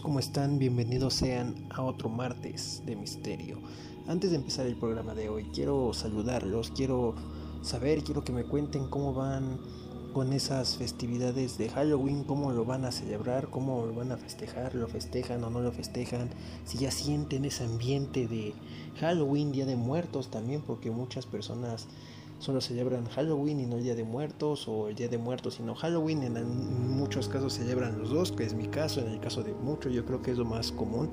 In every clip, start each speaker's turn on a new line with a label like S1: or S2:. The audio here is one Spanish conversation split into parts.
S1: ¿cómo están? Bienvenidos sean a otro martes de misterio. Antes de empezar el programa de hoy, quiero saludarlos, quiero saber, quiero que me cuenten cómo van con esas festividades de Halloween, cómo lo van a celebrar, cómo lo van a festejar, lo festejan o no lo festejan, si ya sienten ese ambiente de Halloween, Día de Muertos también, porque muchas personas solo celebran Halloween y no el Día de Muertos, o el Día de Muertos y no Halloween, en muchos casos celebran los dos, que es mi caso, en el caso de muchos yo creo que es lo más común,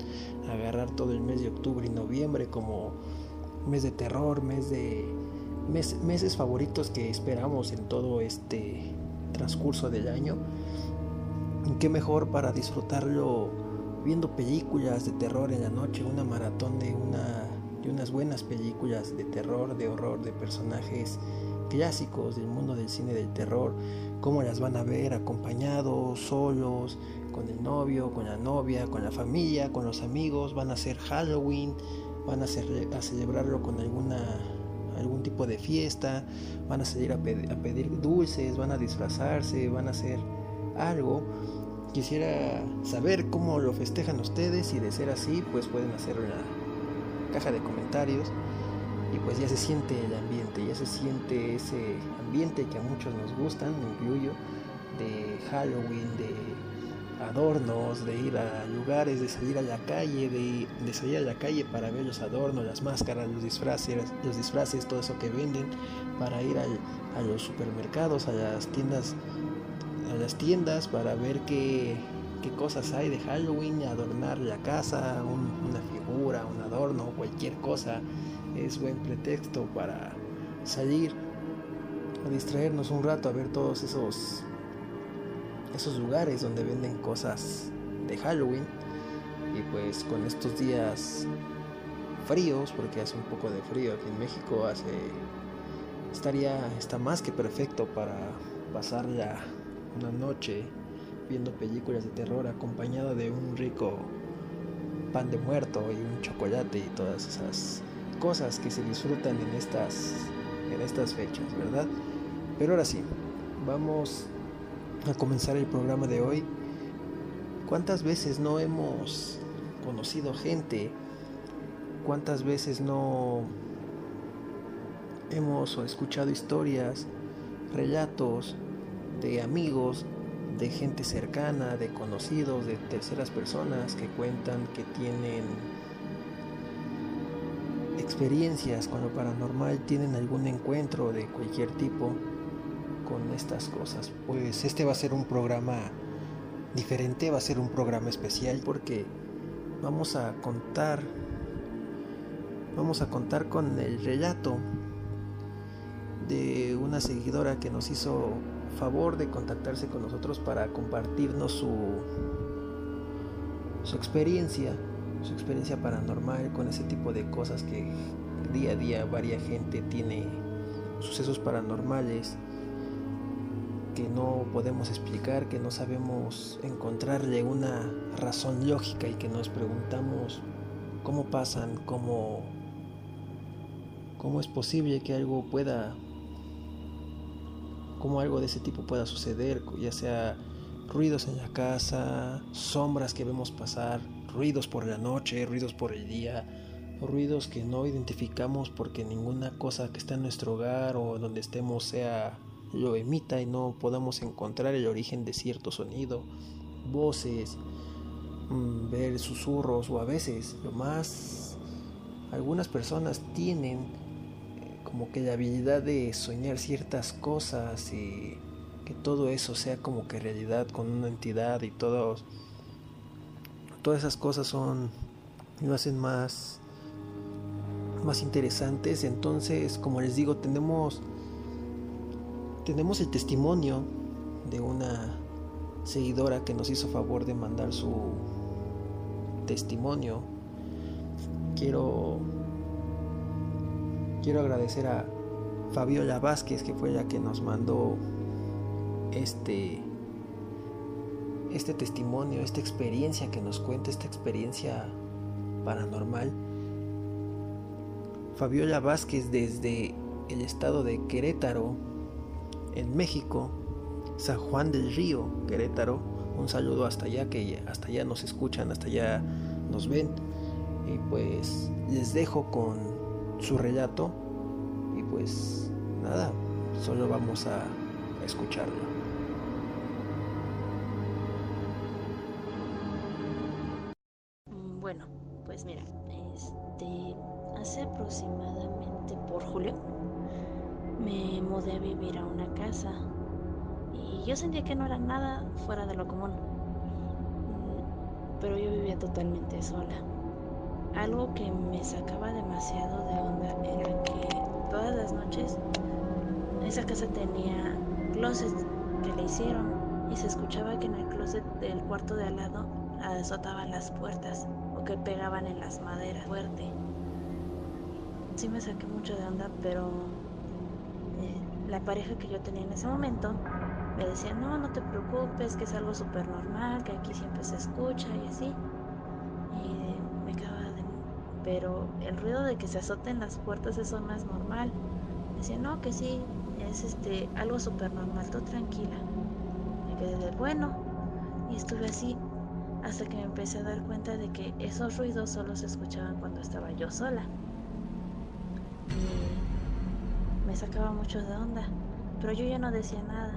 S1: agarrar todo el mes de octubre y noviembre como mes de terror, mes de meses favoritos que esperamos en todo este transcurso del año. Qué mejor para disfrutarlo viendo películas de terror en la noche, una maratón de, una, de unas buenas películas de terror, de horror, de personajes clásicos del mundo del cine del terror, cómo las van a ver acompañados, solos, con el novio, con la novia, con la familia, con los amigos, van a hacer Halloween, van a, hacer, a celebrarlo con alguna algún tipo de fiesta, van a salir a, pedir dulces, van a disfrazarse, van a hacer algo. Quisiera saber cómo lo festejan ustedes y de ser así, pues pueden hacer una caja de comentarios y pues ya se siente el ambiente, ya se siente ese ambiente que a muchos nos gustan, incluyo, de Halloween, de adornos, de ir a lugares, de salir a la calle, de, salir a la calle para ver los adornos, las máscaras, los disfraces, los disfraces, todo eso que venden, para ir a los supermercados, a las tiendas, a las tiendas para ver qué, qué cosas hay de Halloween, adornar la casa, una figura, un adorno, cualquier cosa, es buen pretexto para salir a distraernos un rato a ver todos esos esos lugares donde venden cosas de Halloween. Y pues con estos días fríos, porque hace un poco de frío aquí en México, hace estaría está más que perfecto para pasar ya una noche viendo películas de terror acompañado de un rico pan de muerto y un chocolate y todas esas cosas que se disfrutan en estas en estas fechas, ¿verdad? Pero ahora sí, vamos a comenzar el programa de hoy, ¿cuántas veces no hemos conocido gente? ¿Cuántas veces no hemos escuchado historias, relatos de amigos, de gente cercana, de conocidos, de terceras personas que cuentan que tienen experiencias con lo paranormal, tienen algún encuentro de cualquier tipo con estas cosas. Pues este va a ser un programa diferente, va a ser un programa especial porque vamos a contar vamos a contar con el relato de una seguidora que nos hizo favor de contactarse con nosotros para compartirnos su su experiencia, su experiencia paranormal con ese tipo de cosas que día a día varia gente tiene sucesos paranormales que no podemos explicar, que no sabemos encontrarle una razón lógica y que nos preguntamos cómo pasan, cómo, cómo es posible que algo pueda, cómo algo de ese tipo pueda suceder, ya sea ruidos en la casa, sombras que vemos pasar, ruidos por la noche, ruidos por el día, ruidos que no identificamos porque ninguna cosa que está en nuestro hogar o donde estemos sea lo emita y no podamos encontrar el origen de cierto sonido, voces, mm, ver susurros o a veces lo más algunas personas tienen como que la habilidad de soñar ciertas cosas y que todo eso sea como que realidad con una entidad y todos todas esas cosas son lo hacen más más interesantes entonces como les digo tenemos tenemos el testimonio de una seguidora que nos hizo favor de mandar su testimonio. Quiero quiero agradecer a Fabiola Vázquez que fue la que nos mandó este este testimonio, esta experiencia que nos cuenta, esta experiencia paranormal. Fabiola Vázquez desde el estado de Querétaro en México, San Juan del Río, Querétaro. Un saludo hasta allá, que hasta allá nos escuchan, hasta allá nos ven. Y pues les dejo con su relato. Y pues nada, solo vamos a escucharlo.
S2: Bueno, pues mira, este, hace aproximadamente por julio me mudé a vivir a una casa y yo sentía que no era nada fuera de lo común, pero yo vivía totalmente sola. Algo que me sacaba demasiado de onda era que todas las noches esa casa tenía closet que le hicieron y se escuchaba que en el closet del cuarto de al lado azotaban las puertas o que pegaban en las maderas fuerte. Sí me saqué mucho de onda, pero eh, la pareja que yo tenía en ese momento me decía, no, no te preocupes, que es algo súper normal, que aquí siempre se escucha y así. Pero el ruido de que se azoten las puertas, eso no es normal. Decía, no, que sí, es este algo súper normal, tú tranquila. Me quedé de bueno y estuve así hasta que me empecé a dar cuenta de que esos ruidos solo se escuchaban cuando estaba yo sola. Y me sacaba mucho de onda, pero yo ya no decía nada.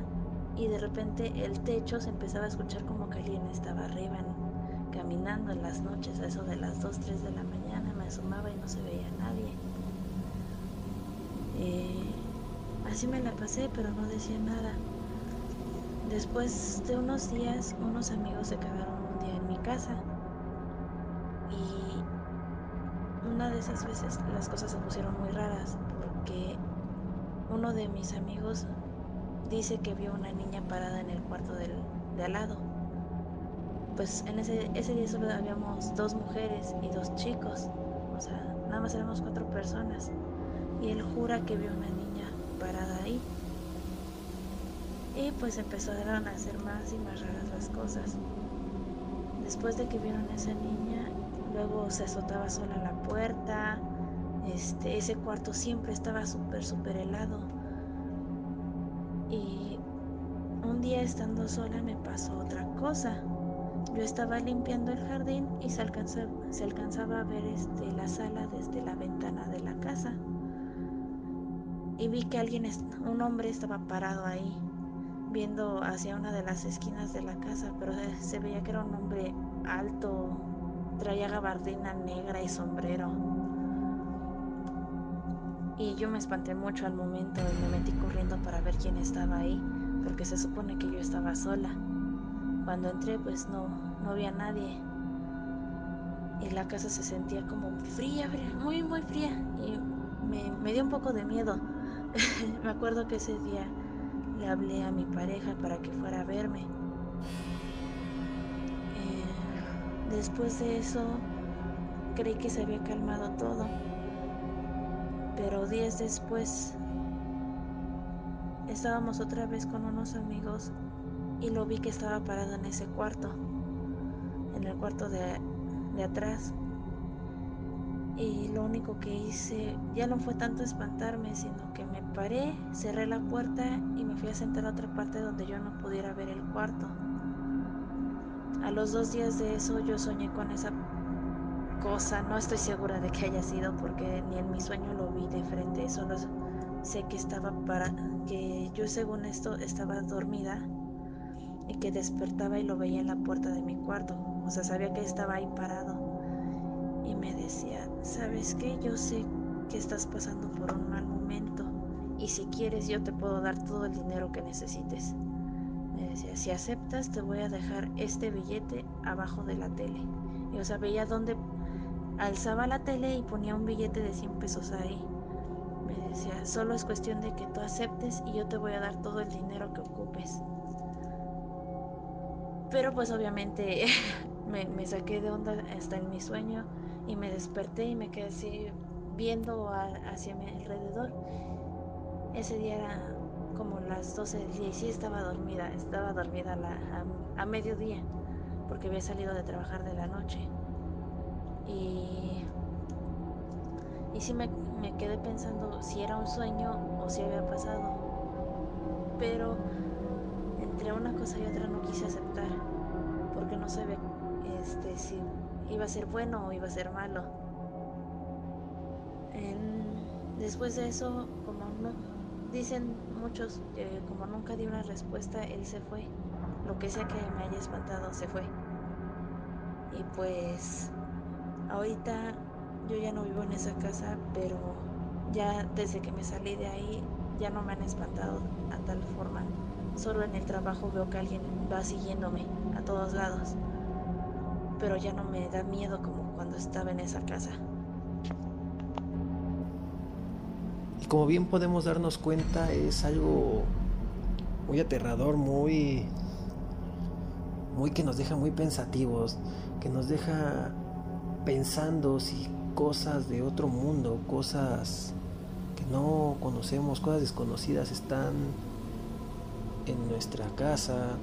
S2: Y de repente el techo se empezaba a escuchar como que alguien estaba arriba, caminando en las noches, a eso de las 2, 3 de la mañana. Me asomaba y no se veía nadie. Eh, así me la pasé, pero no decía nada. Después de unos días, unos amigos se quedaron un día en mi casa. Y una de esas veces las cosas se pusieron muy raras porque uno de mis amigos dice que vio una niña parada en el cuarto del, de al lado. Pues en ese, ese día solo habíamos dos mujeres y dos chicos. Sea, nada más éramos cuatro personas. Y él jura que vio una niña parada ahí. Y pues empezaron a hacer más y más raras las cosas. Después de que vieron a esa niña, luego se azotaba sola la puerta. Este, ese cuarto siempre estaba súper, súper helado. Y un día estando sola me pasó otra cosa. Yo estaba limpiando el jardín y se alcanzaba, se a ver este, la sala desde la ventana de la casa. Y vi que alguien, un hombre estaba parado ahí viendo hacia una de las esquinas de la casa, pero se veía que era un hombre alto, traía gabardina negra y sombrero. Y yo me espanté mucho al momento y me metí corriendo para ver quién estaba ahí, porque se supone que yo estaba sola. Cuando entré pues no, no había nadie. Y la casa se sentía como fría, muy, muy fría. Y me, me dio un poco de miedo. me acuerdo que ese día le hablé a mi pareja para que fuera a verme. Eh, después de eso, creí que se había calmado todo. Pero días después, estábamos otra vez con unos amigos y lo vi que estaba parado en ese cuarto, en el cuarto de, de atrás. Y lo único que hice ya no fue tanto espantarme, sino que me paré, cerré la puerta y me fui a sentar a otra parte donde yo no pudiera ver el cuarto. A los dos días de eso yo soñé con esa cosa, no estoy segura de que haya sido porque ni en mi sueño lo vi de frente, solo sé que estaba para que yo según esto estaba dormida y que despertaba y lo veía en la puerta de mi cuarto, o sea, sabía que estaba ahí parado y me decía, ¿sabes qué? Yo sé que estás pasando por un mal momento y si quieres yo te puedo dar todo el dinero que necesites. Me decía, si aceptas te voy a dejar este billete abajo de la tele. Y o sea, veía dónde alzaba la tele y ponía un billete de 100 pesos ahí. Me decía, solo es cuestión de que tú aceptes y yo te voy a dar todo el dinero que ocupes. Pero pues obviamente me, saqué de onda hasta en mi sueño y me desperté y me quedé así viendo hacia mi alrededor. Ese día era como las 12 del día y sí estaba dormida, estaba dormida la, a, a, mediodía porque había salido de trabajar de la noche. Y, y sí me, me quedé pensando si era un sueño o si había pasado. pero una cosa y otra no quise aceptar, porque no sabía este, si iba a ser bueno o iba a ser malo. después de eso, como no, dicen muchos como nunca di una respuesta, él se fue. Lo que sea que me haya espantado, se fue. Y pues ahorita yo ya no vivo en esa casa, pero ya desde que me salí de ahí ya no me han espantado a tal forma. Solo en el trabajo veo que alguien va siguiéndome a todos lados. Pero ya no me da miedo como cuando estaba en esa casa.
S1: Y como bien podemos darnos cuenta, es algo muy aterrador, muy muy que nos deja muy pensativos, que nos deja pensando si cosas de otro mundo, cosas que no conocemos, cosas desconocidas están en nuestra casa,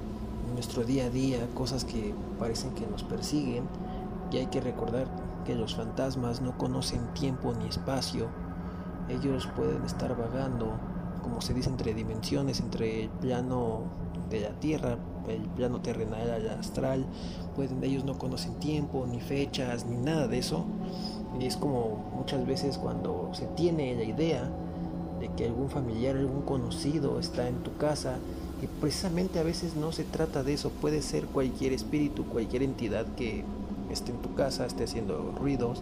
S1: en nuestro día a día, cosas que parecen que nos persiguen. Y hay que recordar que los fantasmas no conocen tiempo ni espacio. Ellos pueden estar vagando, como se dice, entre dimensiones, entre el plano de la tierra, el plano terrenal al astral. Pueden, ellos no conocen tiempo, ni fechas, ni nada de eso. Y es como muchas veces cuando se tiene la idea de que algún familiar, algún conocido está en tu casa y precisamente a veces no se trata de eso, puede ser cualquier espíritu, cualquier entidad que esté en tu casa, esté haciendo ruidos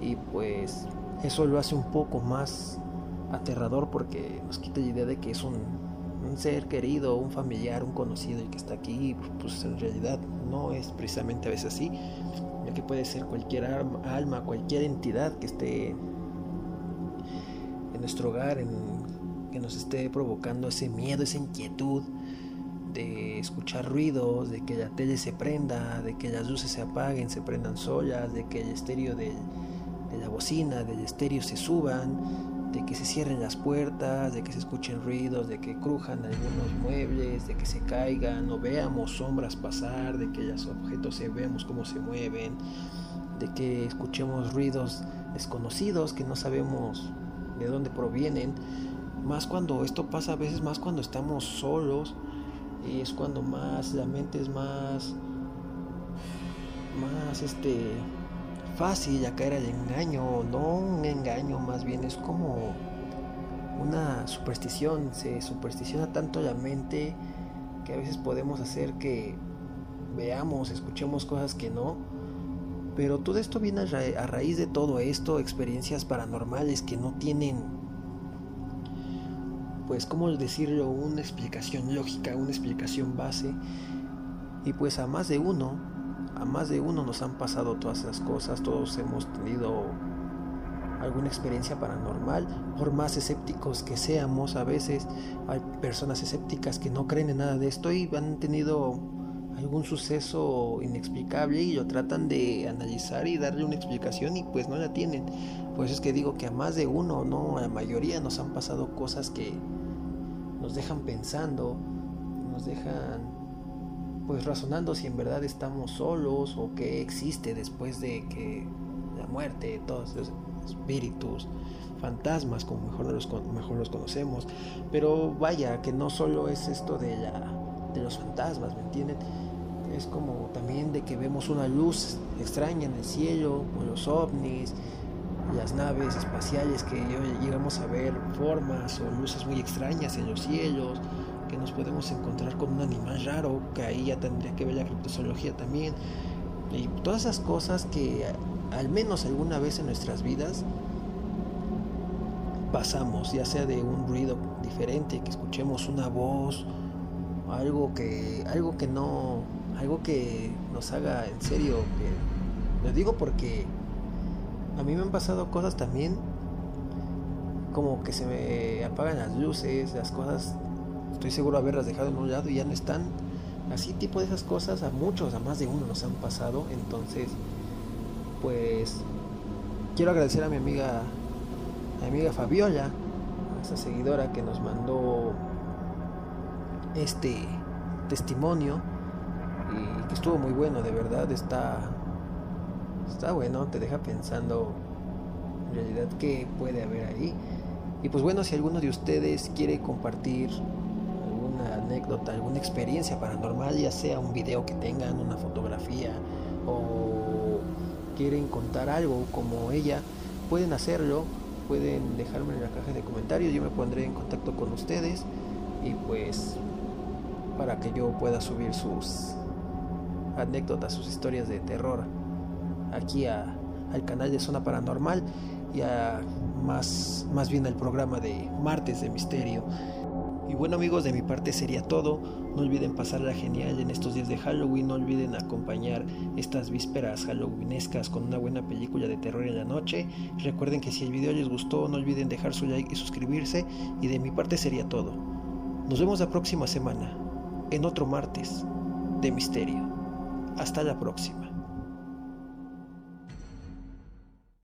S1: y pues eso lo hace un poco más aterrador porque nos quita la idea de que es un, ser querido, un familiar, un conocido el que está aquí, pues en realidad no es precisamente a veces así, ya que puede ser cualquier alma, cualquier entidad que esté en nuestro hogar, en que nos esté provocando ese miedo, esa inquietud de escuchar ruidos, de que la tele se prenda, de que las luces se apaguen, se prendan solas, de que el estéreo de, la bocina, del estéreo se suban, de que se cierren las puertas, de que se escuchen ruidos, de que crujan algunos muebles, de que se caigan o veamos sombras pasar, de que los objetos se veamos cómo se mueven, de que escuchemos ruidos desconocidos que no sabemos de dónde provienen más cuando esto pasa a veces más cuando estamos solos es cuando más la mente es más más este fácil caer al engaño no un engaño más bien es como una superstición se supersticiona tanto la mente que a veces podemos hacer que veamos escuchemos cosas que no. Pero todo esto viene a, raíz de todo esto experiencias paranormales que no tienen pues, ¿cómo decirlo? Una explicación lógica, una explicación base. Y pues a más de uno, a más de uno nos han pasado todas esas cosas, todos hemos tenido alguna experiencia paranormal, por más escépticos que seamos, a veces hay personas escépticas que no creen en nada de esto y han tenido algún suceso inexplicable y lo tratan de analizar y darle una explicación y pues no la tienen. Pues es que digo que a más de uno, no, a la mayoría nos han pasado cosas que nos dejan pensando, nos dejan pues razonando si en verdad estamos solos o qué existe después de que la muerte, todos los espíritus, fantasmas, como mejor los, mejor los conocemos. Pero vaya, que no solo es esto de, la, de los fantasmas, ¿me entienden? Es como también de que vemos una luz extraña en el cielo, o los ovnis, las naves espaciales que llegamos a ver formas o luces muy extrañas en los cielos, que nos podemos encontrar con un animal raro, que ahí ya tendría que ver la criptozoología también, y todas esas cosas que al menos alguna vez en nuestras vidas pasamos, ya sea de un ruido diferente, que escuchemos una voz, algo que, algo que no, algo que nos haga en serio, lo digo porque a mí me han pasado cosas también como que se me apagan las luces, las cosas, estoy seguro de haberlas dejado en un lado y ya no están. Así tipo de esas cosas a muchos, a más de uno nos han pasado. Entonces, pues quiero agradecer a mi amiga, a mi amiga Fabiola, a esa seguidora que nos mandó este testimonio y que estuvo muy bueno, de verdad, está está bueno, te deja pensando en realidad qué puede haber ahí. Y pues bueno, si alguno de ustedes quiere compartir alguna anécdota, alguna experiencia paranormal, ya sea un video que tengan, una fotografía o quieren contar algo como ella, pueden hacerlo, pueden dejarme en la caja de comentarios, yo me pondré en contacto con ustedes y pues para que yo pueda subir sus anécdotas, sus historias de terror aquí al canal de Zona Paranormal y a más, más bien al programa de Martes de Misterio. Y bueno amigos, de mi parte sería todo. No olviden pasarla genial en estos días de Halloween. No olviden acompañar estas vísperas halloweenescas con una buena película de terror en la noche. Recuerden que si el video les gustó, no olviden dejar su like y suscribirse. Y de mi parte sería todo. Nos vemos la próxima semana en otro martes de misterio. Hasta la próxima.